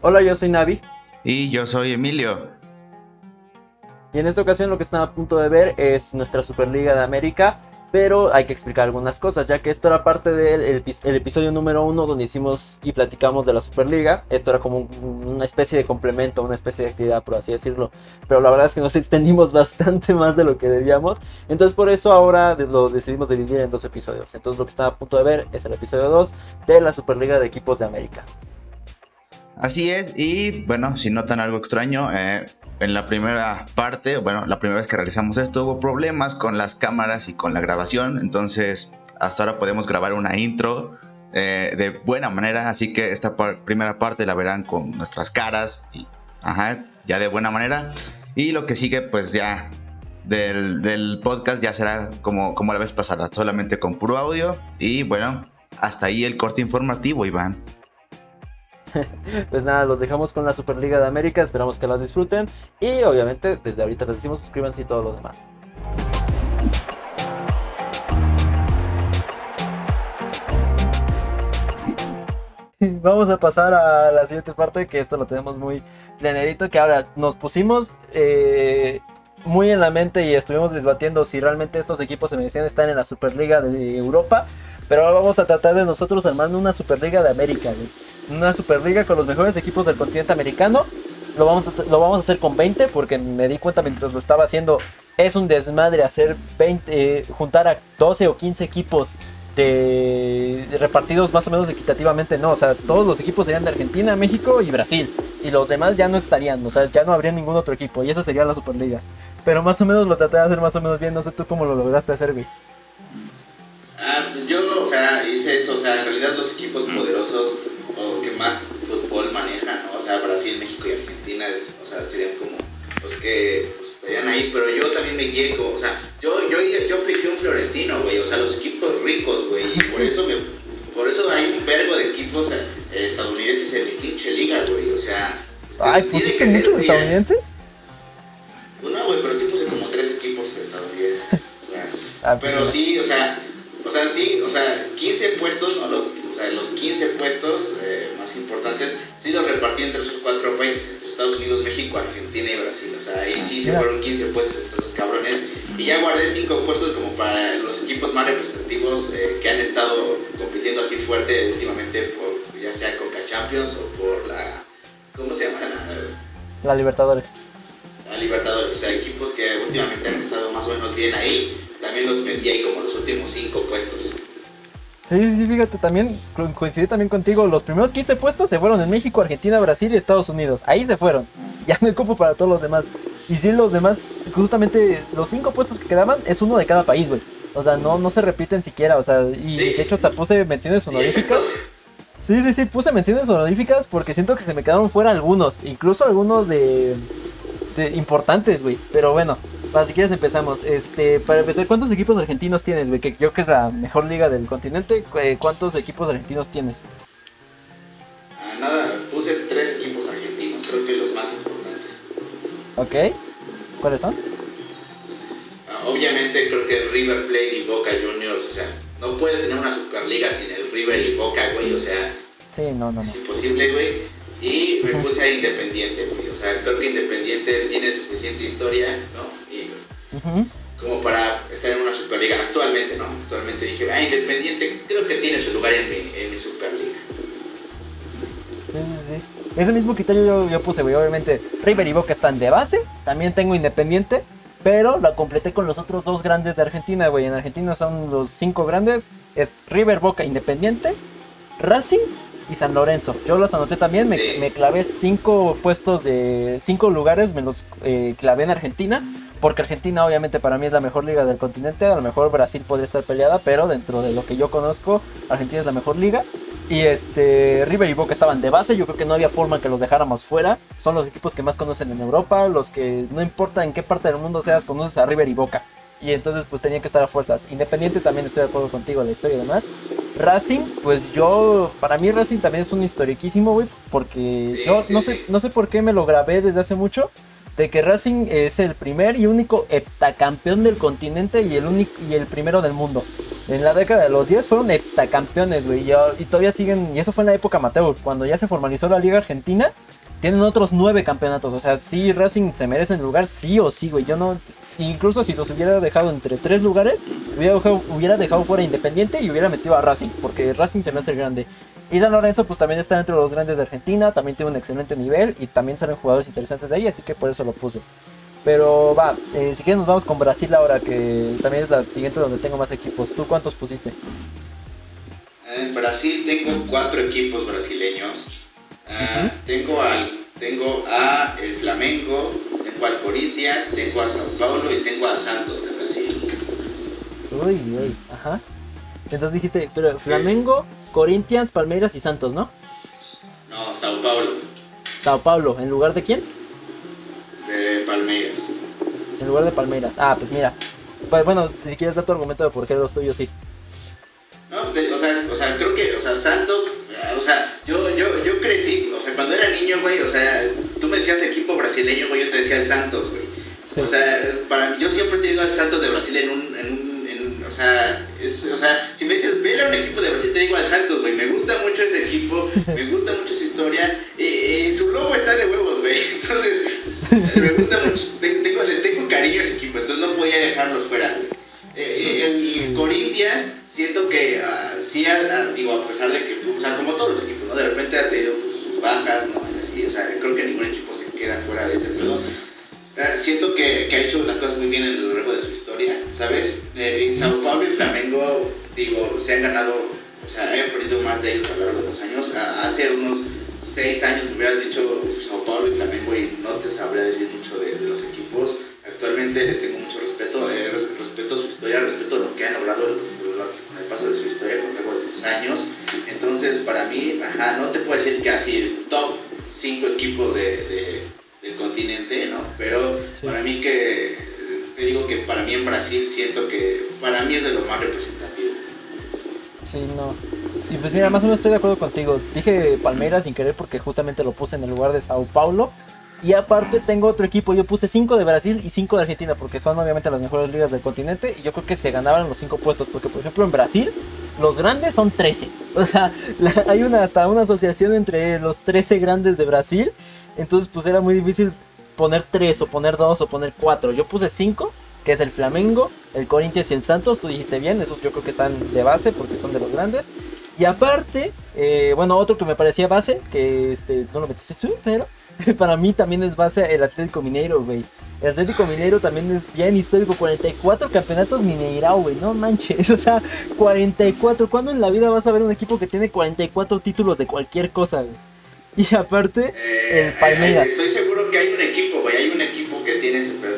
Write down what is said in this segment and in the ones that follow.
Hola, yo soy Navi. Y yo soy Emilio. Y en esta ocasión lo que están a punto de ver es nuestra Superliga de América, pero hay que explicar algunas cosas, ya que esto era parte del el, episodio número uno donde hicimos y platicamos de la Superliga. Esto era como una especie de complemento, una especie de actividad, por así decirlo. Pero la verdad es que nos extendimos bastante más de lo que debíamos. Entonces por eso ahora lo decidimos dividir en dos episodios. Entonces lo que están a punto de ver es el episodio 2 de la Superliga de Equipos de América. Así es, y bueno, si notan algo extraño, eh, en la primera parte, bueno, la primera vez que realizamos esto hubo problemas con las cámaras y con la grabación, entonces hasta ahora podemos grabar una intro eh, de buena manera, así que esta primera parte la verán con nuestras caras ya de buena manera. Y lo que sigue, pues ya del, del podcast ya será como, como la vez pasada, solamente con puro audio. Y bueno, hasta ahí el corte informativo, Iván. pues nada, los dejamos con la Superliga de América, esperamos que la disfruten y obviamente desde ahorita les decimos suscríbanse y todo lo demás. Vamos a pasar a la siguiente parte, que esto lo tenemos muy planerito, que ahora nos pusimos eh, muy en la mente y estuvimos debatiendo si realmente estos equipos se merecían estar en la Superliga de Europa, pero ahora vamos a tratar de nosotros armando una Superliga de América, una Superliga con los mejores equipos del continente americano. Lo vamos, a, lo vamos a hacer con 20 porque me di cuenta mientras lo estaba haciendo. Es un desmadre hacer 20, eh, juntar a 12 o 15 equipos de, repartidos más o menos equitativamente. No, o sea, todos los equipos serían de Argentina, México y Brasil. Y los demás ya no estarían, o sea, ya no habría ningún otro equipo. Y eso sería la Superliga. Pero más o menos lo traté de hacer más o menos bien. No sé tú cómo lo lograste hacer, güey. Ah, yo, o sea, hice eso. O sea, en realidad los equipos poderosos o que más fútbol manejan, ¿no? O sea, Brasil, México y Argentina, es, o sea, serían como los que pues, estarían ahí, pero yo también me llego, o sea, yo, yo, yo apliqué un florentino, güey, o sea, los equipos ricos, güey, y por eso me, por eso hay un vergo de equipos eh, estadounidenses en mi pinche liga, güey, o sea. Ay, ¿pusiste muchos estadounidenses? Ah, pero sí, o sea, o sea, sí, o sea, 15 puestos, ¿no? Los, o sea, los 15 puestos eh, más importantes sí los repartí entre esos cuatro países, entre Estados Unidos, México, Argentina y Brasil. O sea, ahí sí se fueron 15 puestos entre esos cabrones. Y ya guardé 5 puestos como para los equipos más representativos eh, que han estado compitiendo así fuerte últimamente, por, ya sea Coca Champions o por la. ¿Cómo se llama? La, la Libertadores. La Libertadores, o sea, equipos que últimamente han estado más o menos bien ahí también los metí ahí como los últimos 5 puestos. Sí, sí, fíjate, también coincidí también contigo. Los primeros 15 puestos se fueron en México, Argentina, Brasil y Estados Unidos. Ahí se fueron. Ya no hay cupo para todos los demás. Y sí, los demás, justamente los 5 puestos que quedaban es uno de cada país, güey. O sea, no, no se repiten siquiera. O sea, y de hecho hasta puse menciones honoríficas. Sí, sí, sí, puse menciones honoríficas porque siento que se me quedaron fuera algunos. Incluso algunos de, de importantes, güey. Pero bueno, si quieres empezamos. Este, para empezar, ¿cuántos equipos argentinos tienes, güey? Que yo creo que es la mejor liga del continente. Eh, ¿Cuántos equipos argentinos tienes? Ah, nada, puse tres equipos argentinos, creo que los más importantes. Ok. ¿Cuáles son? Ah, obviamente creo que River Plate y Boca Juniors, o sea, no puedes tener una Superliga sin el River y Boca, güey, o sea. Sí, no, no, no. Es imposible, güey. Y me puse a Independiente, güey. O sea, creo que Independiente tiene suficiente historia, ¿no? Como para estar en una Superliga actualmente, ¿no? Actualmente dije, ah, Independiente creo que tiene su lugar en mi, en mi Superliga. Sí, sí, sí. Ese mismo criterio yo, yo puse, güey. Obviamente, River y Boca están de base. También tengo Independiente. Pero la completé con los otros dos grandes de Argentina, güey. En Argentina son los cinco grandes. Es River, Boca, Independiente, Racing y San Lorenzo. Yo los anoté también. Me, clavé cinco puestos de cinco lugares. Me los eh, clavé en Argentina porque Argentina obviamente para mí es la mejor liga del continente, a lo mejor Brasil podría estar peleada, pero dentro de lo que yo conozco, Argentina es la mejor liga. Y este River y Boca estaban de base, yo creo que no había forma que los dejáramos fuera. Son los equipos que más conocen en Europa, los que no importa en qué parte del mundo seas, conoces a River y Boca. Y entonces pues tenían que estar a fuerzas. Independiente también estoy de acuerdo contigo, la historia y demás. Racing, pues yo, para mí Racing también es un historiquísimo, güey, porque yo no sé, no sé por qué me lo grabé desde hace mucho de que Racing es el primer y único heptacampeón del continente y el único y el primero del mundo. en la década de los 10 fueron heptacampeones, güey. Y, todavía siguen, y eso fue en la época amateur, cuando ya se formalizó la Liga Argentina, tienen otros nueve campeonatos. O sea, sí, Racing se merece el lugar, sí o sí, güey. Yo no, incluso si los hubiera dejado entre tres lugares, hubiera dejado, hubiera dejado fuera Independiente y hubiera metido a Racing, porque Racing se me hace grande. Y San Lorenzo pues también está dentro de los grandes de Argentina, también tiene un excelente nivel y también salen jugadores interesantes de ahí, así que por eso lo puse. Pero va, eh, si quieres nos vamos con Brasil ahora, que también es la siguiente donde tengo más equipos. ¿Tú cuántos pusiste? En Brasil tengo cuatro equipos brasileños. Ah, tengo al tengo a el Flamengo, tengo al Corinthians, tengo a Sao Paulo y tengo a Santos de Brasil. Uy, uy, ajá. Entonces dijiste, pero Flamengo, Corinthians, Palmeiras y Santos, ¿no? No, Sao Paulo. Sao Paulo, ¿en lugar de quién? De Palmeiras. En lugar de Palmeiras. Ah, pues mira. Pues bueno, si quieres dar tu argumento de por qué los tuyos sí. No, o, sea, o sea, creo que, o sea, Santos, o sea, yo, yo, yo crecí, o sea, cuando era niño, güey, o sea, tú me decías equipo brasileño, güey, yo te decía el Santos, güey. O sea, para, yo siempre he tenido al Santos de Brasil en un, en un o sea, es, o sea, si me dices, ver a un equipo de Brasil, te digo al Santos, güey. Me gusta mucho ese equipo, me gusta mucho su historia. Y, su logo está de huevos, güey. Entonces, me gusta mucho. Tengo, le tengo cariño a ese equipo, entonces no podía dejarlos fuera, eh, en Corinthians, siento que uh, sí, digo, a pesar de que, o sea, como todos los equipos, ¿no? De repente ha tenido pues, sus bajas, ¿no? Así, o sea, creo que ningún equipo se queda fuera de ese pedo. Ah, siento que, que, ha hecho las cosas muy bien en lo largo de su historia, ¿sabes? Eh, Sao Paulo y Flamengo, digo, se han ganado, o sea, he aprendido más de ellos a lo largo de los años. hace unos seis años me hubieras dicho Sao Paulo y Flamengo y no te sabría decir mucho de, los equipos. Actualmente les tengo mucho respeto, eh, respeto su historia, respeto lo que han logrado con el paso de su historia con luego de los años. Entonces, para mí, ajá, no te puedo decir que así top 5 equipos de el continente, ¿no? Pero para mí que, te digo que para mí en Brasil siento que para mí es de lo más representativo. Sí, no. Y pues mira, más o menos estoy de acuerdo contigo. Dije Palmeiras sin querer porque justamente lo puse en el lugar de Sao Paulo. Y aparte tengo otro equipo, yo puse 5 de Brasil y 5 de Argentina porque son obviamente las mejores ligas del continente y yo creo que se ganaban los 5 puestos porque por ejemplo en Brasil los grandes son 13. O sea, hay una, hasta una asociación entre los 13 grandes de Brasil entonces, pues era muy difícil poner tres, o poner dos, o poner cuatro. Yo puse cinco, que es el Flamengo, el Corinthians y el Santos. Tú dijiste bien, esos yo creo que están de base porque son de los grandes. Y aparte, eh, bueno, otro que me parecía base, que este, no lo metiste tú, pero para mí también es base el Atlético Mineiro, güey. El Atlético Mineiro también es bien histórico, 44 campeonatos Mineirao, güey, no manches, o sea, 44. ¿Cuándo en la vida vas a ver un equipo que tiene 44 títulos de cualquier cosa, güey? Y aparte, el eh, Palmeiras. Estoy seguro que hay un equipo, güey. Hay un equipo que tiene ese pedo.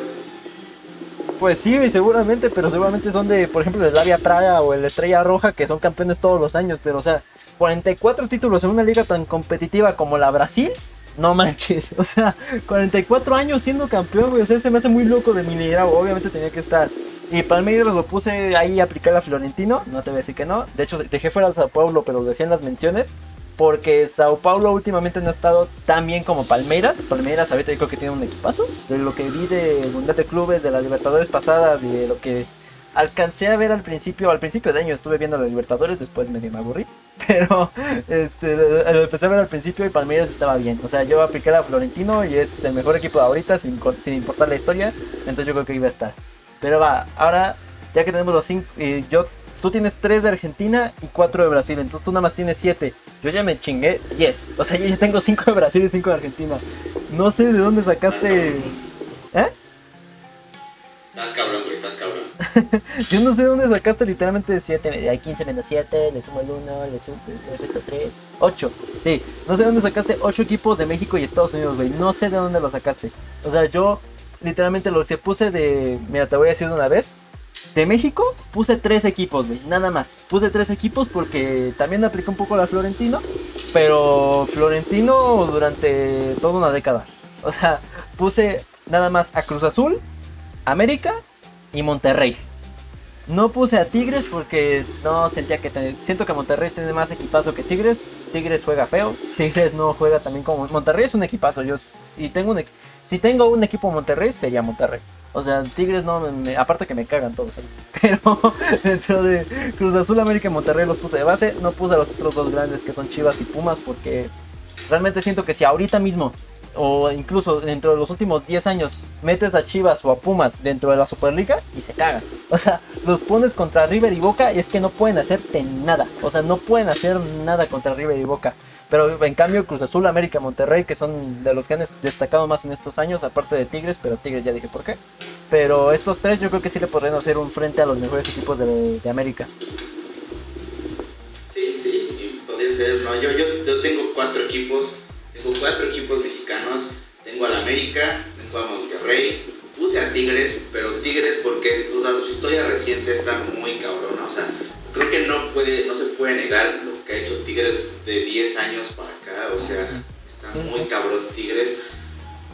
Pues sí, seguramente, pero seguramente son de, por ejemplo, el Slavia Praga o el Estrella Roja, que son campeones todos los años. Pero, o sea, 44 títulos en una liga tan competitiva como la Brasil, no manches. O sea, 44 años siendo campeón, güey. O sea, se me hace muy loco de mi liderazgo. Obviamente tenía que estar. Y Palmeiras lo puse ahí a aplicar a Florentino. No te voy a decir que no. De hecho, dejé fuera al Sao Paulo, pero lo dejé en las menciones porque Sao Paulo últimamente no ha estado tan bien como Palmeiras. Palmeiras ahorita yo creo que tiene un equipazo. De lo que vi de Mundial de Clubes, de las Libertadores pasadas y de lo que alcancé a ver al principio, al principio de año estuve viendo las Libertadores, después medio me aburrí. Pero este, lo empecé a ver al principio y Palmeiras estaba bien. O sea, yo apliqué a Florentino y es el mejor equipo de ahorita sin, sin importar la historia. Entonces yo creo que iba a estar. Pero va, ahora ya que tenemos los cinco, yo Tú tienes 3 de Argentina y 4 de Brasil, entonces tú nada más tienes 7. Yo ya me chingué 10. O sea, yo ya tengo 5 de Brasil y 5 de Argentina. No sé de dónde sacaste. ¿Eh? Estás cabrón, güey, estás cabrón. yo no sé de dónde sacaste literalmente 7. Hay 15 menos 7, le sumo el 1, le, sumo, le resto 3. 8. Sí, no sé de dónde sacaste 8 equipos de México y Estados Unidos, güey. No sé de dónde lo sacaste. O sea, yo literalmente lo que puse de. Mira, te voy a decir de una vez. De México puse tres equipos, nada más. Puse tres equipos porque también apliqué un poco la Florentino, pero Florentino durante toda una década. O sea, puse nada más a Cruz Azul, América y Monterrey. No puse a Tigres porque no sentía que siento que Monterrey tiene más equipazo que Tigres. Tigres juega feo. Tigres no juega también como Monterrey es un equipazo. Yo si tengo un si tengo un equipo Monterrey sería Monterrey. O sea, Tigres no, aparte que me cagan todos. Pero dentro de Cruz Azul, América y Monterrey los puse de base. No puse a los otros dos grandes que son Chivas y Pumas porque realmente siento que si ahorita mismo o incluso dentro de los últimos 10 años metes a Chivas o a Pumas dentro de la Superliga y se cagan. O sea, los pones contra River y Boca y es que no pueden hacerte nada. O sea, no pueden hacer nada contra River y Boca. Pero en cambio Cruz Azul, América, Monterrey, que son de los que han destacado más en estos años, aparte de Tigres, pero Tigres ya dije por qué. Pero estos tres yo creo que sí le podrían hacer un frente a los mejores equipos de, América. Sí, sí, podría ser. No, yo, yo, yo tengo cuatro equipos tengo cuatro equipos mexicanos. Tengo al América, tengo a Monterrey, puse a Tigres, pero Tigres porque su historia reciente está muy cabrona. O sea, creo que no, puede, no se puede negar lo que ha hecho Tigres de 10 años para acá. O sea, está muy cabrón Tigres.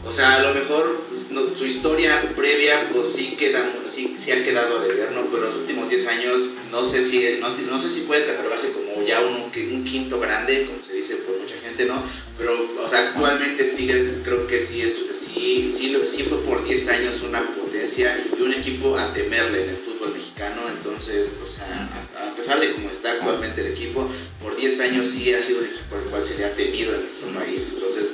O sea, a lo mejor pues, su historia previa pues sí, queda, sí, sí ha quedado a deber, ¿no? Pero los últimos 10 años no sé si, no, no sé si puede catalogarse como ya un, un quinto grande, como se dice por mucha gente, ¿no? Pero, o sea, actualmente Tigres creo que sí, es, sí, sí, sí fue por 10 años una potencia y un equipo a temerle en el fútbol mexicano. Entonces, o sea, a, pesar de cómo está actualmente el equipo, por 10 años sí ha sido el equipo al cual sería temido en nuestro país. Entonces,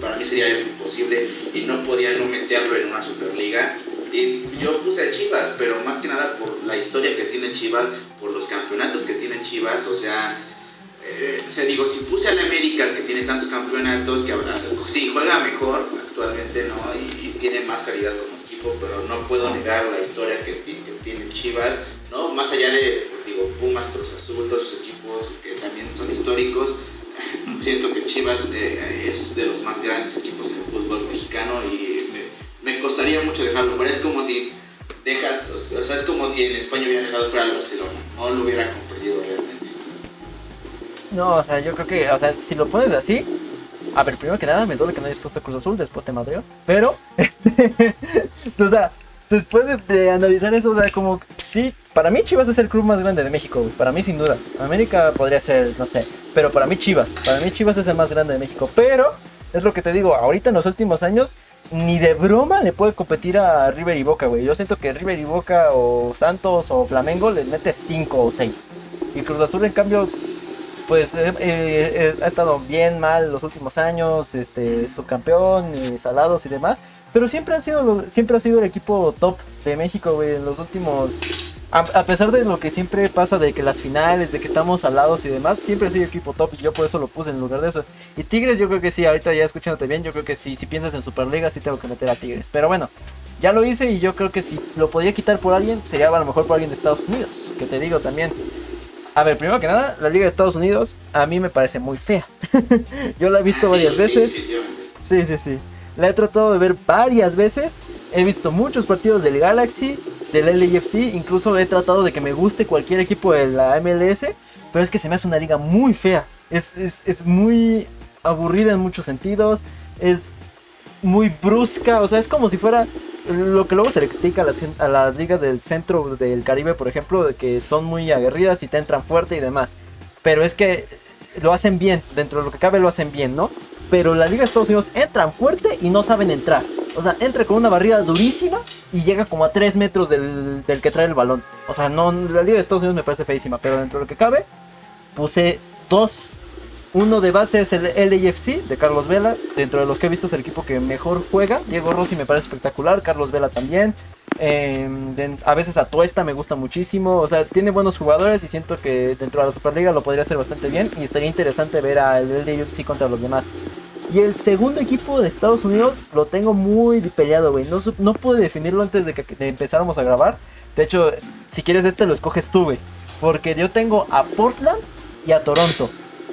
para mí sería imposible y no podía no meterlo en una Superliga. Y yo puse a Chivas, pero más que nada por la historia que tiene Chivas, por los campeonatos que tiene Chivas, o sea, eh, se digo, si puse al América que tiene tantos campeonatos, que ahora sí juega mejor actualmente, ¿no? Y, tiene más calidad como equipo, pero no puedo negar la historia que, tiene Chivas, ¿no? Más allá de, digo, Pumas, Cruz Azul, todos esos equipos que también son históricos, siento que Chivas eh, es de los más grandes equipos en el fútbol mexicano y me, costaría mucho dejarlo fuera. Es como si dejas, o sea, es como si en España hubiera dejado fuera al Barcelona, no lo hubiera comprendido realmente. No, o sea, yo creo que, o sea, si lo pones así, a ver, primero que nada, me duele que no hayas puesto Cruz Azul, después te madreo. Pero, este, o sea, después de, analizar eso, o sea, como, sí, para mí Chivas es el club más grande de México, Para mí, sin duda. América podría ser, no sé. Pero para mí, Chivas. Para mí, Chivas es el más grande de México. Pero, es lo que te digo, ahorita en los últimos años, ni de broma le puede competir a River y Boca, güey. Yo siento que River y Boca o Santos o Flamengo les mete 5 o 6. Y Cruz Azul, en cambio, pues eh, eh, ha estado bien mal los últimos años, este, subcampeón y salados y demás, pero siempre ha sido siempre ha sido el equipo top de México, güey, en los últimos a, pesar de lo que siempre pasa de que las finales, de que estamos salados y demás, siempre ha sido el equipo top y yo por eso lo puse en lugar de eso. Y Tigres yo creo que sí, ahorita ya escuchándote bien, yo creo que sí, si piensas en Superliga sí tengo que meter a Tigres. Pero bueno, ya lo hice y yo creo que si lo podría quitar por alguien, sería a lo mejor por alguien de Estados Unidos, que te digo también. A ver, primero que nada, la Liga de Estados Unidos a mí me parece muy fea. Yo la he visto varias veces. Sí, sí, sí. La he tratado de ver varias veces. He visto muchos partidos del Galaxy, del LAFC. Incluso he tratado de que me guste cualquier equipo de la MLS. Pero es que se me hace una liga muy fea. Es, es, es muy aburrida en muchos sentidos. Es muy brusca. O sea, es como si fuera lo que luego se le critica a las, ligas del centro del Caribe, por ejemplo, de que son muy aguerridas y te entran fuerte y demás. Pero es que lo hacen bien, dentro de lo que cabe lo hacen bien, ¿no? Pero la Liga de Estados Unidos entran fuerte y no saben entrar. O sea, entra con una barrida durísima y llega como a 3 metros del, del que trae el balón. O sea, no, la Liga de Estados Unidos me parece feísima, pero dentro de lo que cabe, puse dos uno de base es el LAFC de Carlos Vela. Dentro de los que he visto es el equipo que mejor juega. Diego Rossi me parece espectacular. Carlos Vela también. Em, a veces a Tuesta me gusta muchísimo. O sea, tiene buenos jugadores y siento que dentro de la Superliga lo podría hacer bastante bien. Y estaría interesante ver al LAFC contra los demás. Y el segundo equipo de Estados Unidos lo tengo muy peleado, güey. No, no pude definirlo antes de que empezáramos a grabar. De hecho, si quieres este lo escoges tú, güey. Porque yo tengo a Portland y a Toronto.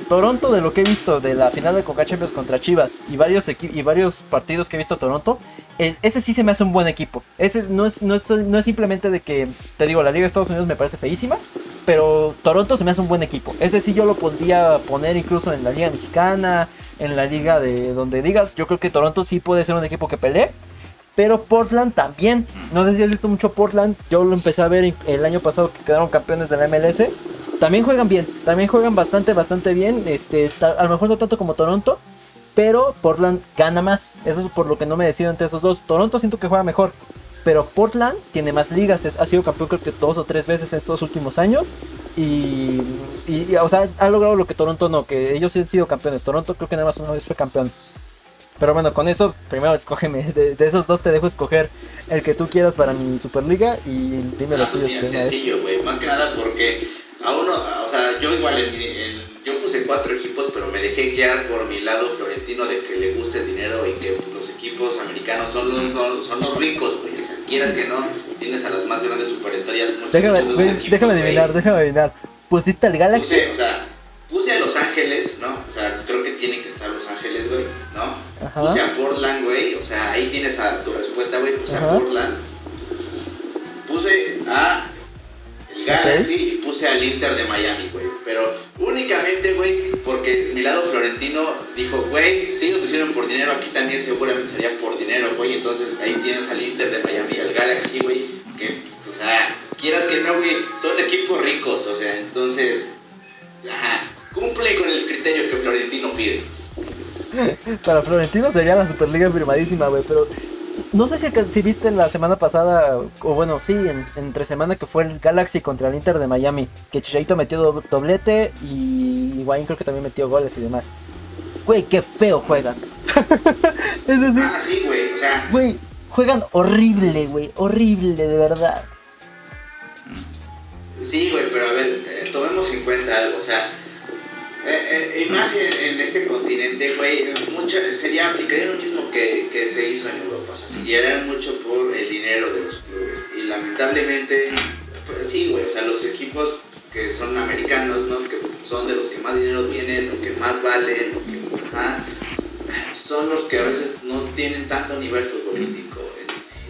Toronto, de lo que he visto de la final de Coca Champions contra Chivas y varios, y varios partidos que he visto Toronto, ese sí se me hace un buen equipo. Ese no es, no, es, no es simplemente de que, te digo, la Liga de Estados Unidos me parece feísima, pero Toronto se me hace un buen equipo. Ese sí yo lo podría poner incluso en la Liga Mexicana, en la Liga de donde digas. Yo creo que Toronto sí puede ser un equipo que pelee. Pero Portland también. No sé si has visto mucho Portland. Yo lo empecé a ver el año pasado que quedaron campeones de la MLS también juegan bien, también juegan bastante, bastante bien. Este, a lo mejor no tanto como Toronto, pero Portland gana más. Eso es por lo que no me decido entre esos dos. Toronto siento que juega mejor, pero Portland tiene más ligas, ha sido campeón creo que dos o tres veces en estos últimos años y, o sea, ha logrado lo que Toronto no, que ellos han sido campeones. Toronto creo que nada más una vez fue campeón. Pero bueno, con eso, primero escógeme. De, esos dos te dejo escoger el que tú quieras para mi Superliga y dime los ah, tuyos. Es sencillo, güey. Más que nada porque a uno, o sea, yo igual, yo puse cuatro equipos, pero me dejé guiar por mi lado florentino de que le guste el dinero y que los equipos americanos son los, son, los ricos, güey. O sea, quieras que no, tienes a las más grandes superestrellas. Déjame, déjame adivinar, déjame adivinar. ¿Pusiste al Galaxy? Puse, o sea, puse a Los Ángeles, ¿no? O sea, creo que tiene que estar Los Ángeles, güey, ¿no? Puse a Portland, güey. O sea, ahí tienes a tu respuesta, güey. Puse a Portland. Puse a Galaxy y puse al Inter de Miami, güey. Pero únicamente, güey, porque mi lado florentino dijo, güey, si lo pusieron por dinero, aquí también seguramente sería por dinero, güey. Entonces ahí tienes al Inter de Miami al Galaxy, güey. Que, o sea, quieras que no, güey, son equipos ricos, o sea, entonces, ajá, cumple con el criterio que Florentino pide. Para Florentino sería la Superliga firmadísima, güey, pero no sé si, si viste la semana pasada, o bueno, sí, en, entre semana que fue el Galaxy contra el Inter de Miami, que Chicharito metió doblete y Wayne creo que también metió goles y demás. Güey, qué feo juegan. es decir, ah, sí, güey, o sea. Güey, juegan horrible, güey, horrible, de verdad. Sí, güey, pero a ver, eh, tomemos en cuenta algo, o sea, eh, eh, y más en, este continente, güey, mucho, sería, aplicaría lo mismo que, que, se hizo en Europa, o sea, se guiarían mucho por el dinero de los clubes. Y lamentablemente, pues, sí, güey, o sea, los equipos que son americanos, ¿no? Que son de los que más dinero tienen, lo que más valen, lo que, son los que a veces no tienen tanto nivel futbolístico.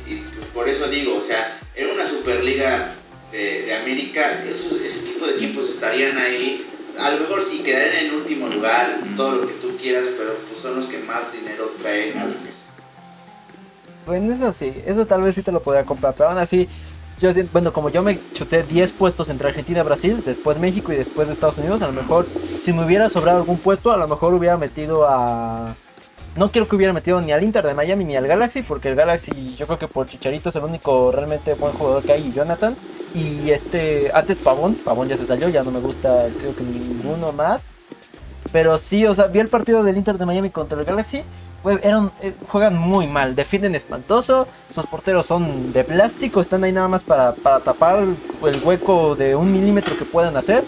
Y, por eso digo, o sea, en una Superliga de, de América, esos, ese tipo de equipos estarían ahí a lo mejor sí quedarían en último lugar, todo lo que tú quieras, pero pues son los que más dinero traen a la mesa. Bueno, eso sí, eso tal vez sí te lo podría comprar, pero aún así, yo bueno, como yo me chuté 10 puestos entre Argentina y Brasil, después México y después de Estados Unidos, a lo mejor si me hubiera sobrado algún puesto, a lo mejor hubiera metido a... No quiero que hubiera metido ni al Inter de Miami ni al Galaxy, porque el Galaxy yo creo que por Chicharito es el único realmente buen jugador que hay, y Jonathan. Y este, antes Pavón, Pavón ya se salió, ya no me gusta creo que ninguno más. Pero sí, o sea, vi el partido del Inter de Miami contra el Galaxy. Eran, eh, juegan muy mal, defienden espantoso, sus porteros son de plástico, están ahí nada más para, tapar el hueco de un milímetro que puedan hacer.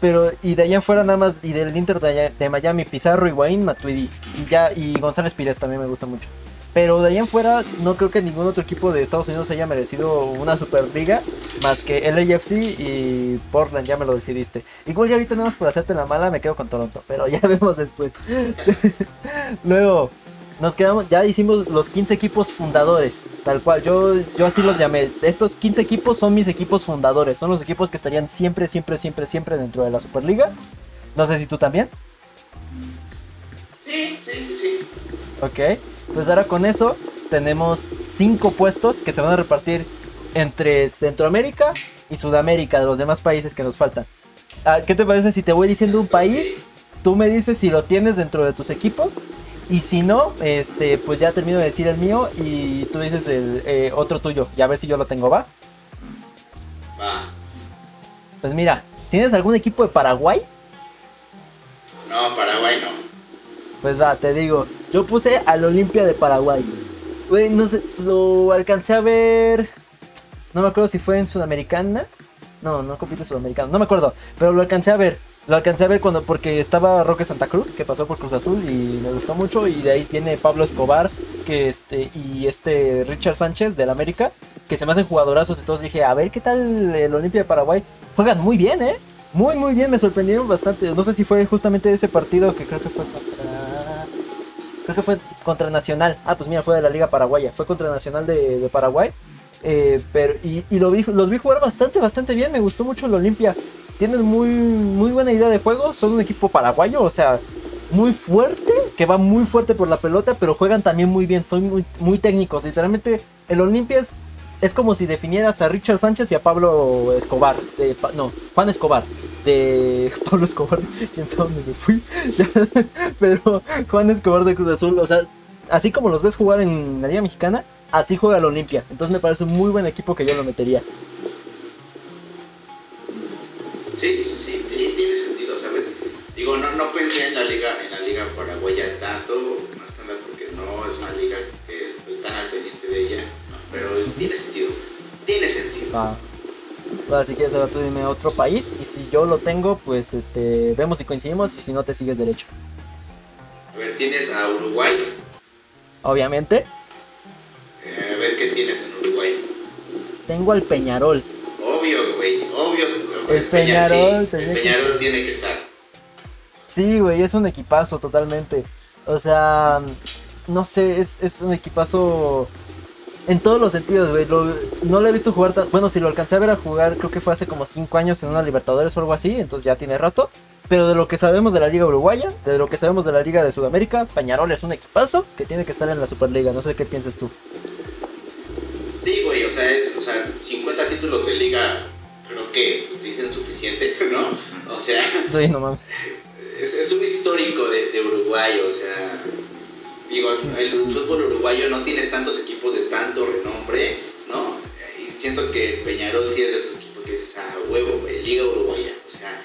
Pero, y de allá en fuera nada más, y del Inter de, Miami, Pizarro, Higuaín, Matuidi. Y ya, y González Pires también me gusta mucho. Pero de ahí en fuera, no creo que ningún otro equipo de Estados Unidos haya merecido una Superliga más que LAFC y Portland, ya me lo decidiste. Igual ya ahorita nada más por hacerte la mala me quedo con Toronto, pero ya vemos después. Luego, nos quedamos, ya hicimos los 15 equipos fundadores, tal cual, yo, yo así los llamé. Estos 15 equipos son mis equipos fundadores, son los equipos que estarían siempre, siempre, siempre, siempre dentro de la Superliga. No sé si tú también. Sí, sí, sí, sí. Ok. Pues ahora con eso tenemos cinco puestos que se van a repartir entre Centroamérica y Sudamérica de los demás países que nos faltan. Ah, ¿Qué te parece si te voy diciendo un país? Tú me dices si lo tienes dentro de tus equipos. Y si no, este, pues ya termino de decir el mío y tú dices el eh, otro tuyo. Y a ver si yo lo tengo, ¿va? Va. Pues mira, ¿tienes algún equipo de Paraguay? No, Paraguay no. Pues va, te digo, yo puse al Olimpia de Paraguay. Güey, no sé, lo alcancé a ver. No me acuerdo si fue en Sudamericana. No, no compite Sudamericana, no me acuerdo. Pero lo alcancé a ver. Lo alcancé a ver cuando porque estaba Roque Santa Cruz, que pasó por Cruz Azul y me gustó mucho. Y de ahí viene Pablo Escobar, que este, y este Richard Sánchez del América, que se me hacen jugadorazos. Entonces dije, a ver qué tal el Olimpia de Paraguay. Juegan muy bien, eh. Muy, muy bien, me sorprendieron bastante. No sé si fue justamente ese partido que creo que fue creo que fue contra Nacional. Ah, pues mira, fue de la Liga Paraguaya. Fue contra Nacional de, Paraguay. Eh, pero, y, lo vi, los vi jugar bastante, bastante bien. Me gustó mucho el Olimpia. Tienen muy, muy buena idea de juego. Son un equipo paraguayo, o sea, muy fuerte, que va muy fuerte por la pelota, pero juegan también muy bien. Son muy, técnicos. Literalmente, el Olimpia es es como si definieras a Richard Sánchez y a Pablo Escobar. De, no, Juan Escobar. De Pablo Escobar. Quién sabe dónde me fui. Pero Juan Escobar de Cruz Azul. O sea, así como los ves jugar en la Liga Mexicana, así juega el Olimpia. Entonces me parece un muy buen equipo que yo lo metería. Sí, sí, sí, tiene sentido, ¿sabes? Digo, no, no pensé en la liga, en la liga paraguaya tanto, más que nada porque no es una liga que estoy tan al pendiente de ella, pero tiene sentido, tiene sentido. Ah. Si quieres ahora tú dime otro país y si yo lo tengo, pues este vemos si coincidimos y si no te sigues derecho. A ver, tienes a Uruguay. Obviamente. Eh, a ver qué tienes en Uruguay. Tengo al Peñarol. Obvio, güey, obvio. El, Peñarol, el Peñarol tiene que estar. Sí, güey, es un equipazo totalmente. O sea, no sé, es, es un equipazo en todos los sentidos, güey. no lo he visto jugar tan... Bueno, si lo alcancé a ver a jugar, creo que fue hace como 5 años en una Libertadores o algo así, entonces ya tiene rato. Pero de lo que sabemos de la Liga Uruguaya, de lo que sabemos de la Liga de Sudamérica, Peñarol es un equipazo que tiene que estar en la Superliga. No sé qué piensas tú. Sí, güey, o sea, es, o sea, 50 títulos de liga, creo que dicen suficiente, ¿no? O sea... Sí, no mames. Es, un histórico de, de Uruguay, o sea Digo, el fútbol uruguayo no tiene tantos equipos de tanto renombre, ¿no? Y siento que Peñarol sí es de esos equipos que dices, ah, huevo, güey, Liga Uruguaya. O sea,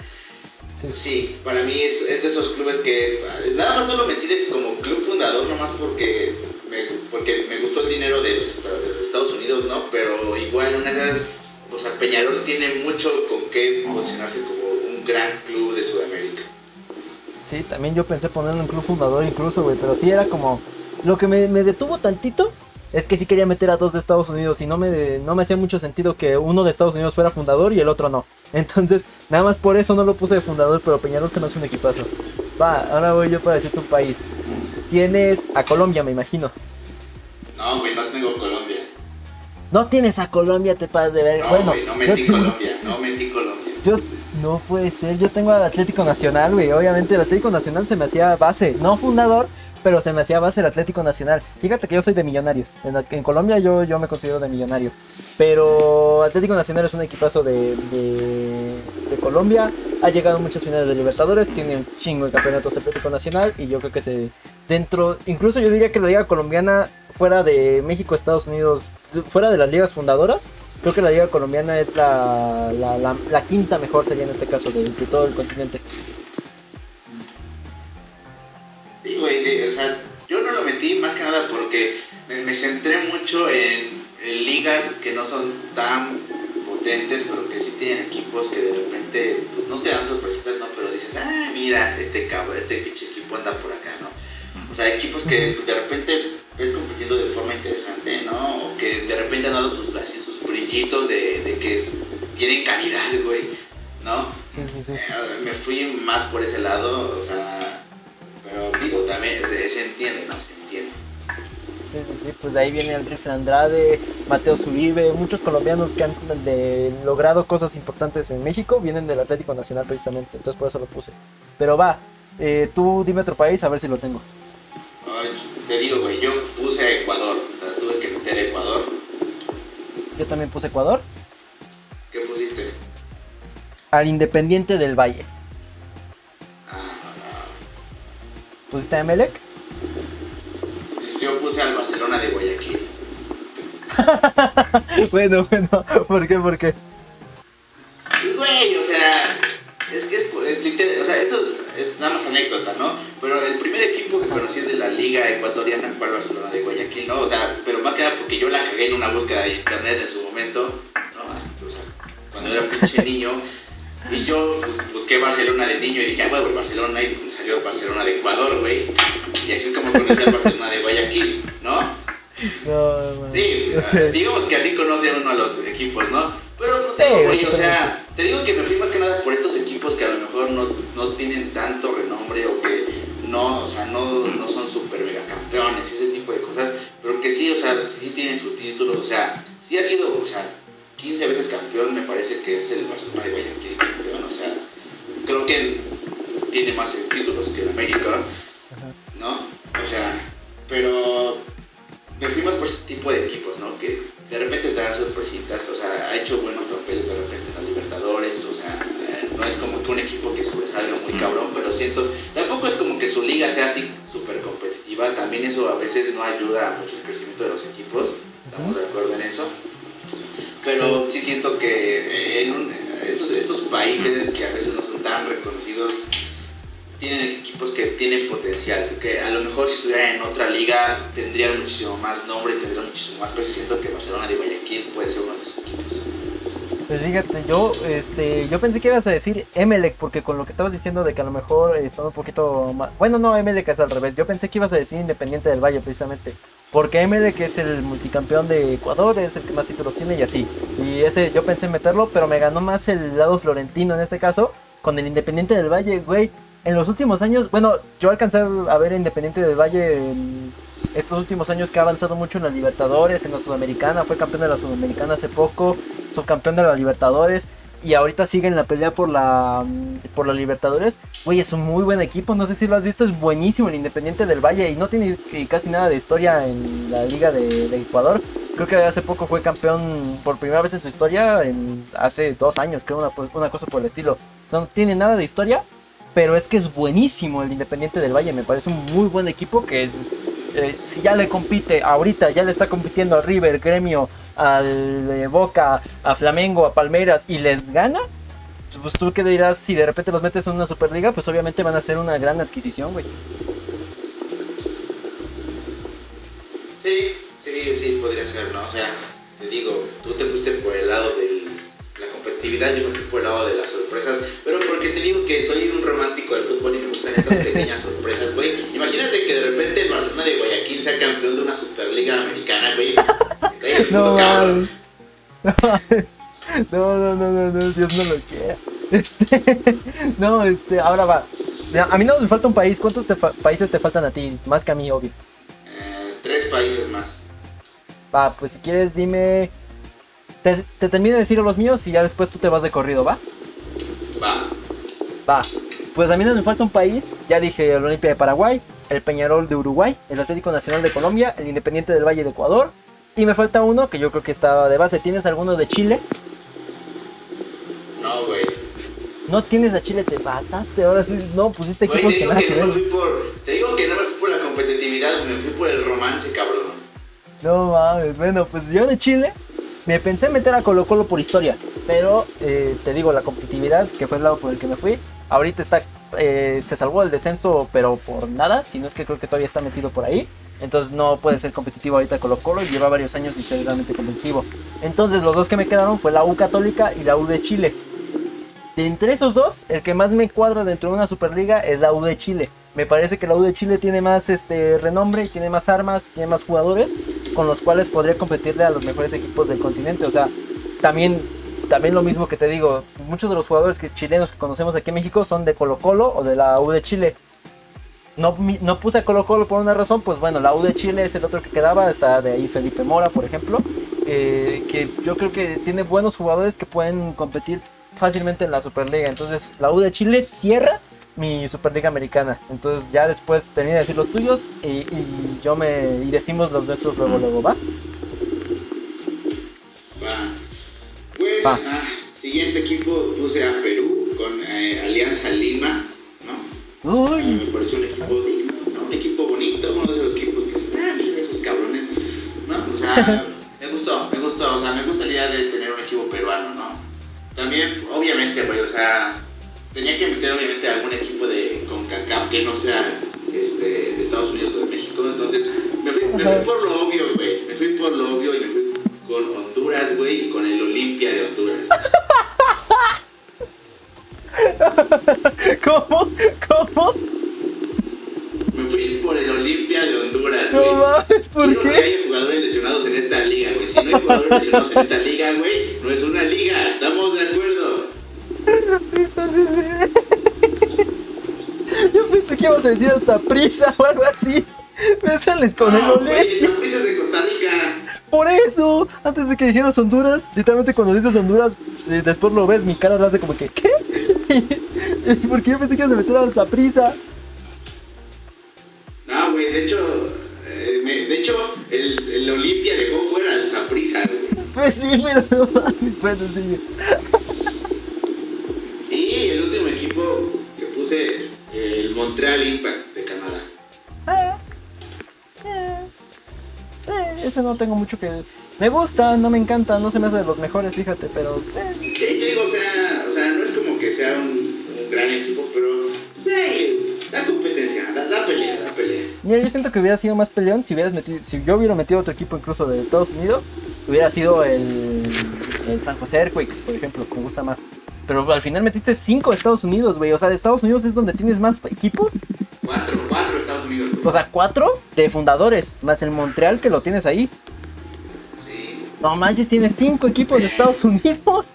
sí, para mí es, es, de esos clubes que nada más no lo metí como club fundador, nomás porque me, porque me gustó el dinero de los, Estados Unidos, ¿no? Pero igual una vez, o sea, Peñarol tiene mucho con qué posicionarse como un gran club de. Sí, también yo pensé ponerlo en club fundador incluso, güey, pero sí era como... Lo que me, detuvo tantito es que sí quería meter a dos de Estados Unidos y no me, no me hacía mucho sentido que uno de Estados Unidos fuera fundador y el otro no. Entonces, nada más por eso no lo puse de fundador, pero Peñarol se me hace un equipazo. Va, ahora voy yo para decirte un país. Tienes a Colombia, me imagino. No, güey, no tengo Colombia. No tienes a Colombia, te paras de ver. No, bueno, no metí Colombia, no metí Colombia. Yo no puede ser, yo tengo al Atlético Nacional, güey. Obviamente el Atlético Nacional se me hacía base, no fundador, pero se me hacía base el Atlético Nacional. Fíjate que yo soy de Millonarios. En, Colombia yo, yo me considero de millonario. Pero Atlético Nacional es un equipazo de, de, Colombia. Ha llegado a muchas finales de Libertadores. Tiene un chingo de campeonatos Atlético Nacional. Y yo creo que se. Dentro. Incluso yo diría que la liga colombiana, fuera de México, Estados Unidos, fuera de las ligas fundadoras, Creo que la liga colombiana es la, la, quinta mejor sería en este caso de, todo el continente. Sí, güey, o sea, yo no lo metí más que nada porque me, centré mucho en, ligas que no son tan potentes, pero que sí tienen equipos que de repente pues, no te dan sorpresitas, ¿no? Pero dices, ah, mira, este cabrón, este pinche equipo anda por acá, ¿no? O sea, equipos que de repente ves compitiendo de forma interesante, ¿no? O que de repente han dado sus, así, sus brillitos de, de que tienen calidad, güey, ¿no? Sí, sí, sí. Eh, me fui más por ese lado, o sea, pero digo, también se entiende, ¿no? Se entiende. Sí, sí, sí, pues de ahí viene el Rifle Andrade, Mateo Zuribe, muchos colombianos que han de, logrado cosas importantes en México vienen del Atlético Nacional precisamente, entonces por eso lo puse. Pero va, eh, tú dime otro país a ver si lo tengo. Te digo, güey, yo puse Ecuador, o sea, tuve que meter Ecuador yo también puse Ecuador. ¿Qué pusiste? Al Independiente del Valle. Ah, ¿Pusiste a Emelec? Yo puse al Barcelona de Guayaquil. bueno, bueno, ¿por qué? ¿Por qué? Güey, o sea, o sea, esto es nada más anécdota, ¿no? Pero el primer equipo que conocí de la liga ecuatoriana fue el Barcelona de Guayaquil, ¿no? O sea, pero más que nada porque yo la cagué en una búsqueda de internet en su momento, ¿no? O sea, cuando era un pinche niño. Y yo pues, busqué Barcelona de niño y dije, ah, bueno, Barcelona, y salió Barcelona de Ecuador, güey. Y así es como conocí al Barcelona de Guayaquil, ¿no? No, sí, digamos que así conoce uno a los equipos, ¿no? Pero, güey, o sea, te digo que me fui más que nada por estos equipos que a lo mejor no, no tienen tanto renombre o que no, o sea, no, no son super mega campeones, ese tipo de cosas, pero que sí, o sea, sí tienen sus títulos, o sea, sí ha sido, o sea, 15 veces campeón, me parece que es el Barcelona de Guayaquil campeón, o sea, creo que tiene más títulos que el América, ¿no? O sea, pero me fui más por ese tipo de equipos, ¿no? Que de repente te dan sorpresitas, o sea, ha hecho buenos papeles de repente en los Libertadores, o sea, eh, no es como que un equipo que sobresalga muy cabrón, pero siento, tampoco es como que su liga sea así súper competitiva también eso a veces no ayuda mucho el crecimiento de los equipos, estamos de acuerdo en eso. Pero sí siento que en estos, estos países que a veces no son tan reconocidos, tienen equipos que tienen potencial, que a lo mejor si estuvieran en otra liga tendrían muchísimo más nombre, tendrían muchísimo más peso. Siento que Barcelona de Guayaquil puede ser uno de esos equipos. Pues fíjate, yo, este, yo pensé que ibas a decir Emelec, porque con lo que estabas diciendo de que a lo mejor eh, son un poquito más... Bueno, no, Emelec es al revés. Yo pensé que ibas a decir Independiente del Valle, precisamente. Porque Emelec es el multicampeón de Ecuador, es el que más títulos tiene y así. Y ese yo pensé meterlo, pero me ganó más el lado florentino en este caso, con el Independiente del Valle, güey en los últimos años, bueno, yo alcancé a ver Independiente del Valle en estos últimos años que ha avanzado mucho en la Libertadores, en la Sudamericana, fue campeón de la Sudamericana hace poco, subcampeón de la Libertadores y ahorita sigue en la pelea por la por la Libertadores. Güey, es un muy buen equipo, no sé si lo has visto, es buenísimo el Independiente del Valle y no tiene casi nada de historia en la Liga de, Ecuador. Creo que hace poco fue campeón por primera vez en su historia, hace dos años, creo, una, una cosa por el estilo. No tiene nada de historia, pero es que es buenísimo el Independiente del Valle, me parece un muy buen equipo que eh, si ya le compite ahorita, ya le está compitiendo al River, Gremio, al eh, Boca, a Flamengo, a Palmeiras y les gana, pues tú qué dirás, si de repente los metes en una Superliga, pues obviamente van a ser una gran adquisición, güey. Sí, sí, sí, podría ser, ¿no? O sea, te digo, tú te fuiste por el lado de la competitividad, yo me fui por el lado de las sorpresas, pero porque te digo que soy un romántico del fútbol y me gustan estas pequeñas sorpresas, güey. Imagínate que de repente el Barcelona de Guayaquil sea campeón de una Superliga Americana, güey. No, no, no, no, no, no, Dios no lo quiera. Este, no, este, ahora va. A mí no me falta un país. ¿Cuántos países te faltan a ti? Más que a mí, obvio. Eh, tres países más. Va, pues si quieres dime te, termino de decir los míos y ya después tú te vas de corrido, ¿va? Va. Va. Pues a mí no me falta un país. Ya dije el Olimpia de Paraguay, el Peñarol de Uruguay, el Atlético Nacional de Colombia, el Independiente del Valle de Ecuador. Y me falta uno que yo creo que estaba de base. ¿Tienes alguno de Chile? No, güey. No tienes a Chile, te pasaste. Ahora sí, no, pusiste equipos que nada que, ver. te digo que no me fui por la competitividad, me fui por el romance, cabrón. No mames, bueno, pues yo de Chile me pensé meter a Colo Colo por historia, pero eh, te digo, la competitividad, que fue el lado por el que me fui, ahorita está, eh, se salvó el descenso, pero por nada, si no es que creo que todavía está metido por ahí. Entonces no puede ser competitivo ahorita Colo Colo lleva varios años y ser realmente competitivo. Entonces los dos que me quedaron fue la U Católica y la U de Chile. De entre esos dos, el que más me cuadra dentro de una Superliga es la U de Chile. Me parece que la U de Chile tiene más este renombre y tiene más armas, tiene más jugadores con los cuales podría competirle a los mejores equipos del continente. O sea, también, también lo mismo que te digo, muchos de los jugadores que, chilenos que conocemos aquí en México son de Colo Colo o de la U de Chile. No, no, puse a Colo Colo por una razón, pues bueno, la U de Chile es el otro que quedaba, está de ahí Felipe Mora, por ejemplo, eh, que yo creo que tiene buenos jugadores que pueden competir fácilmente en la Superliga. Entonces la U de Chile cierra mi Superliga Americana. Entonces ya después termina de decir los tuyos y, yo me y decimos los nuestros luego, luego, ¿va? Va. Pues, ah, siguiente equipo puse a Perú con eh, Alianza Lima, ¿no? Uy. Ah, me pareció un equipo digno, ¿no? Un equipo bonito, uno de los equipos que es, ah, mira esos cabrones, ¿no? O sea, me gustó, me gustó, o sea, me gustaría de tener un equipo peruano, ¿no? También, obviamente, pues, o sea, tenía que meter obviamente algún equipo de CONCACAF que no sea este, de Estados Unidos o de México. Entonces, me fui, me fui por lo obvio, güey. Me fui por lo obvio y me fui con Honduras, güey, y con el Olimpia de Honduras. ¿Cómo? ¿Cómo? Me fui por el Olimpia de Honduras, güey. No mames, ¿por Quiero qué? que haya jugadores lesionados en esta liga, güey. Si no hay jugadores lesionados en esta liga, güey, no es una liga. ¿Estamos de acuerdo? Yo pensé que ibas a decir al Zaprisa o algo así. Me sales con el. Zaprisa de Costa Rica. Por eso, antes de que dijeras Honduras, literalmente cuando dices Honduras, después lo ves, mi cara lo hace como que, ¿qué? Porque yo pensé que ibas a meter al Zaprisa. No, güey, de hecho, eh, de hecho, el, el Olimpia dejó fuera al Zaprisa, güey. Pues sí, pero no pues sí. Y el último equipo que puse, el Montreal Impact de Canadá. Ah, ese no tengo mucho que... Me gusta, no me encanta, no se me hace de los mejores, fíjate, pero... Eh. Digo, o sea, o sea, no es como que sea un, gran equipo, pero... Sí, da competencia, da, pelea, da pelea. Mira, yo siento que hubiera sido más peleón si hubieras metido, si yo hubiera metido otro equipo incluso de Estados Unidos, hubiera sido el, el San José Earthquakes, por ejemplo, que me gusta más. Pero al final metiste cinco de Estados Unidos, güey. O sea, de Estados Unidos es donde tienes más equipos. Cuatro, cuatro Estados Unidos. O sea, cuatro de fundadores, más el Montreal que lo tienes ahí. Sí. No manches, tienes cinco equipos de Estados Unidos.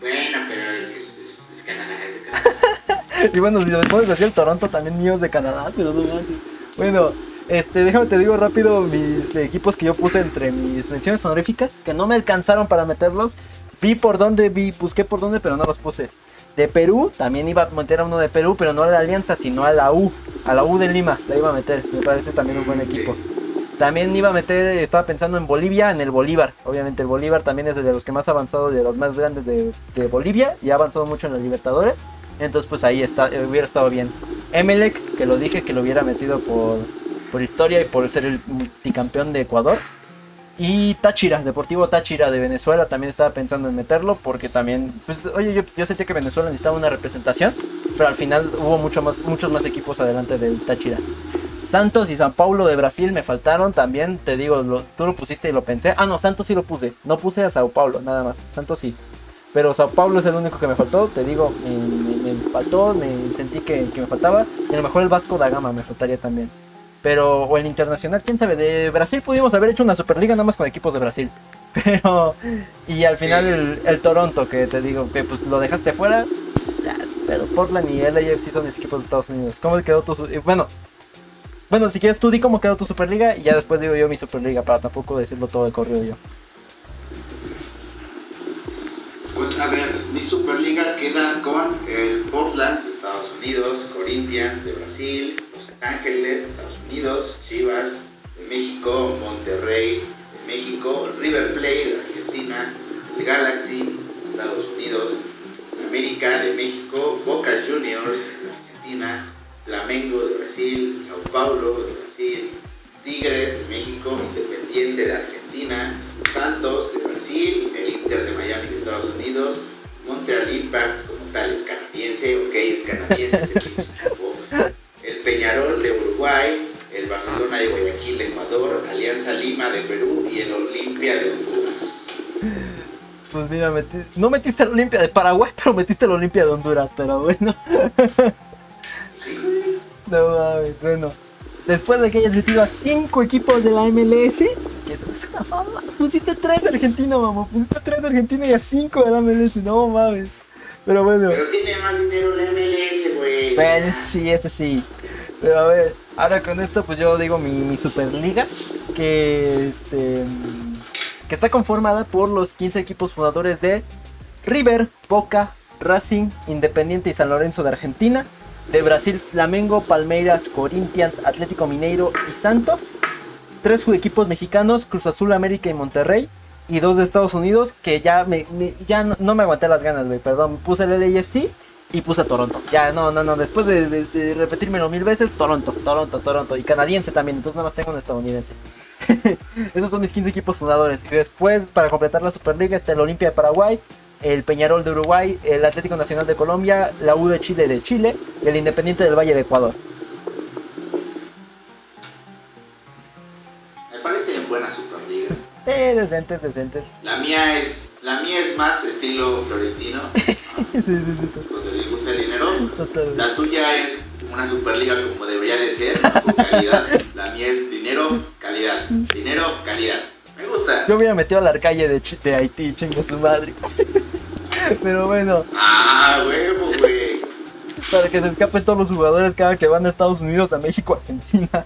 Bueno, pero es, es, Canadá, es Canadá. y bueno, si me pones decir el Toronto también mío es de Canadá, pero no manches. Bueno, este, déjame te digo rápido mis equipos que yo puse entre mis menciones honoríficas, que no me alcanzaron para meterlos. Vi por dónde, vi, busqué por dónde, pero no los puse. De Perú, también iba a meter a uno de Perú, pero no a la Alianza, sino a la U. A la U de Lima, la iba a meter. Me parece también un buen equipo. También iba a meter, estaba pensando en Bolivia, en el Bolívar. Obviamente el Bolívar también es de los que más ha avanzado, de los más grandes de, Bolivia. Y ha avanzado mucho en los Libertadores. Entonces pues ahí está, eh, hubiera estado bien. Emelec, que lo dije que lo hubiera metido por, por historia y por ser el multicampeón de Ecuador. Y Táchira, Deportivo Táchira de Venezuela, también estaba pensando en meterlo porque también, pues, oye, yo, yo sentí que Venezuela necesitaba una representación, pero al final hubo mucho más, muchos más equipos adelante del Táchira. Santos y San Paulo de Brasil me faltaron también, te digo, tú lo pusiste y lo pensé. Ah, no, Santos sí lo puse, no puse a Sao Paulo, nada más, Santos sí. Pero Sao Paulo es el único que me faltó, te digo, me, faltó, me sentí que, que, me faltaba. Y a lo mejor el Vasco da Gama me faltaría también. Pero, o el internacional, quién sabe, de Brasil pudimos haber hecho una Superliga nada más con equipos de Brasil. Pero, y al final el, Toronto, que te digo, que pues lo dejaste fuera. Pues, pero Portland y LAFC son mis equipos de Estados Unidos. ¿Cómo quedó tu.? Bueno, bueno, si quieres tú di cómo quedó tu Superliga y ya después digo yo mi Superliga, para tampoco decirlo todo de corrido yo. Pues a ver, mi Superliga queda con el Portland Estados Unidos, Corinthians de Brasil, Los Ángeles, Estados Unidos, Chivas de México, Monterrey de México, River Plate de Argentina, el Galaxy de Estados Unidos, América de México, Boca Juniors de Argentina, Flamengo de Brasil, Sao Paulo de Brasil, Tigres de México, Independiente de Argentina, Santos de Brasil, el Inter de Miami de Estados Unidos, Montreal Impact como tal es canadiense, ok, es canadiense, es el, el Peñarol de Uruguay, el Barcelona de Guayaquil de Ecuador, Alianza Lima de Perú y el Olimpia de Honduras. Pues mira, no metiste el Olimpia de Paraguay, pero metiste el Olimpia de Honduras, pero bueno. Sí. No mames, bueno. Después de que hayas metido a 5 equipos de la MLS, que es pusiste 3 de Argentina, mamá. Pusiste 3 de Argentina y a 5 de la MLS, no mames. Pero bueno. Pero tiene más dinero la MLS, güey. Pues sí, ese sí. Pero a ver, ahora con esto, pues yo digo mi, mi Superliga, que este. que está conformada por los 15 equipos fundadores de River, Boca, Racing, Independiente y San Lorenzo de Argentina de Brasil, Flamengo, Palmeiras, Corinthians, Atlético Mineiro y Santos. Tres equipos mexicanos, Cruz Azul, América y Monterrey. Y dos de Estados Unidos que ya me, ya no, me aguanté las ganas, güey. Perdón, puse el LAFC y puse a Toronto. Ya, no, no, no. Después de, de, repetírmelo mil veces, Toronto, Toronto, Toronto. Y canadiense también, entonces nada más tengo un estadounidense. Esos son mis 15 equipos fundadores. Y después, para completar la Superliga, está el Olimpia de Paraguay, el Peñarol de Uruguay, el Atlético Nacional de Colombia, la U de Chile de Chile y el Independiente del Valle de Ecuador. Me parece buena Superliga. Eh, decentes, decentes. La mía es, la mía es más estilo florentino. sí, sí, sí. Donde le gusta el dinero. La tuya es una Superliga como debería de ser, con calidad. La mía es dinero, calidad. Dinero, calidad. Me gusta. Yo hubiera metido a la calle de, de Haití, chingo su madre. Pero bueno. Ah, huevo, güey. Para que se escapen todos los jugadores cada que van a Estados Unidos, a México, a Argentina.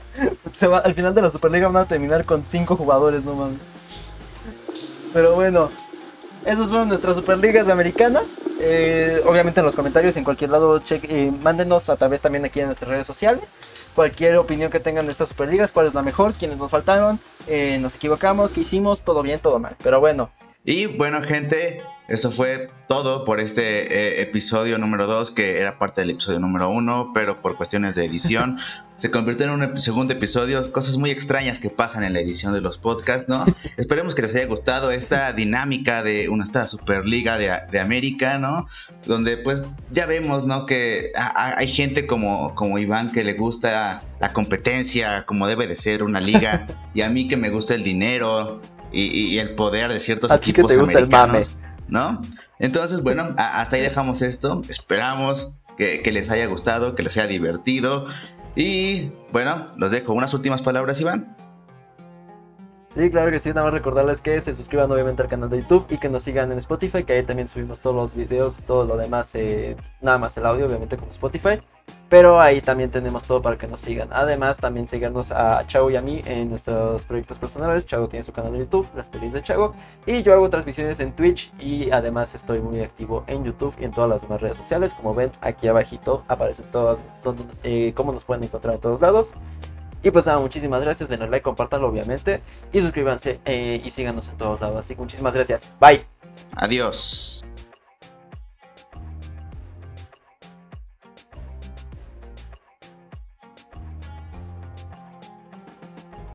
Se va, al final de la Superliga van a terminar con 5 jugadores, no mames. Pero bueno, esas fueron nuestras Superligas americanas. Eh, obviamente en los comentarios, en cualquier lado, eh, mándenos a través también aquí en nuestras redes sociales. Cualquier opinión que tengan de estas Superligas, cuál es la mejor, quiénes nos faltaron, eh, nos equivocamos, qué hicimos, todo bien, todo mal. Pero bueno, Y bueno, gente, eso fue todo por este eh, episodio número 2, que era parte del episodio número 1, pero por cuestiones de edición se convirtió en un segundo episodio. Cosas muy extrañas que pasan en la edición de los podcasts, ¿no? Esperemos que les haya gustado esta dinámica de una esta Superliga de, de América, ¿no? Donde pues ya vemos, ¿no? Que hay gente como, como Iván que le gusta la competencia, como debe de ser una liga, y a mí que me gusta el dinero y, el poder de ciertos equipos americanos, ¿no? Entonces, bueno, hasta ahí dejamos esto. Esperamos que, les haya gustado, que les haya divertido. Y bueno, los dejo. Unas últimas palabras, Iván. Sí, claro que sí, nada más recordarles que se suscriban obviamente al canal de YouTube y que nos sigan en Spotify, que ahí también subimos todos los videos, todo lo demás, eh, nada más el audio obviamente como Spotify. Pero ahí también tenemos todo para que nos sigan. Además, también síganos a Chago y a mí en nuestros proyectos personales. Chago tiene su canal de YouTube, Las Pelis de Chago. Y yo hago transmisiones en Twitch. Y además estoy muy activo en YouTube y en todas las demás redes sociales. Como ven, aquí abajito aparecen todas, donde, eh, cómo nos pueden encontrar en todos lados. Y pues nada, muchísimas gracias. Denle like, compártanlo obviamente. Y suscríbanse eh, y síganos en todos lados. Así que muchísimas gracias. Bye. Adiós.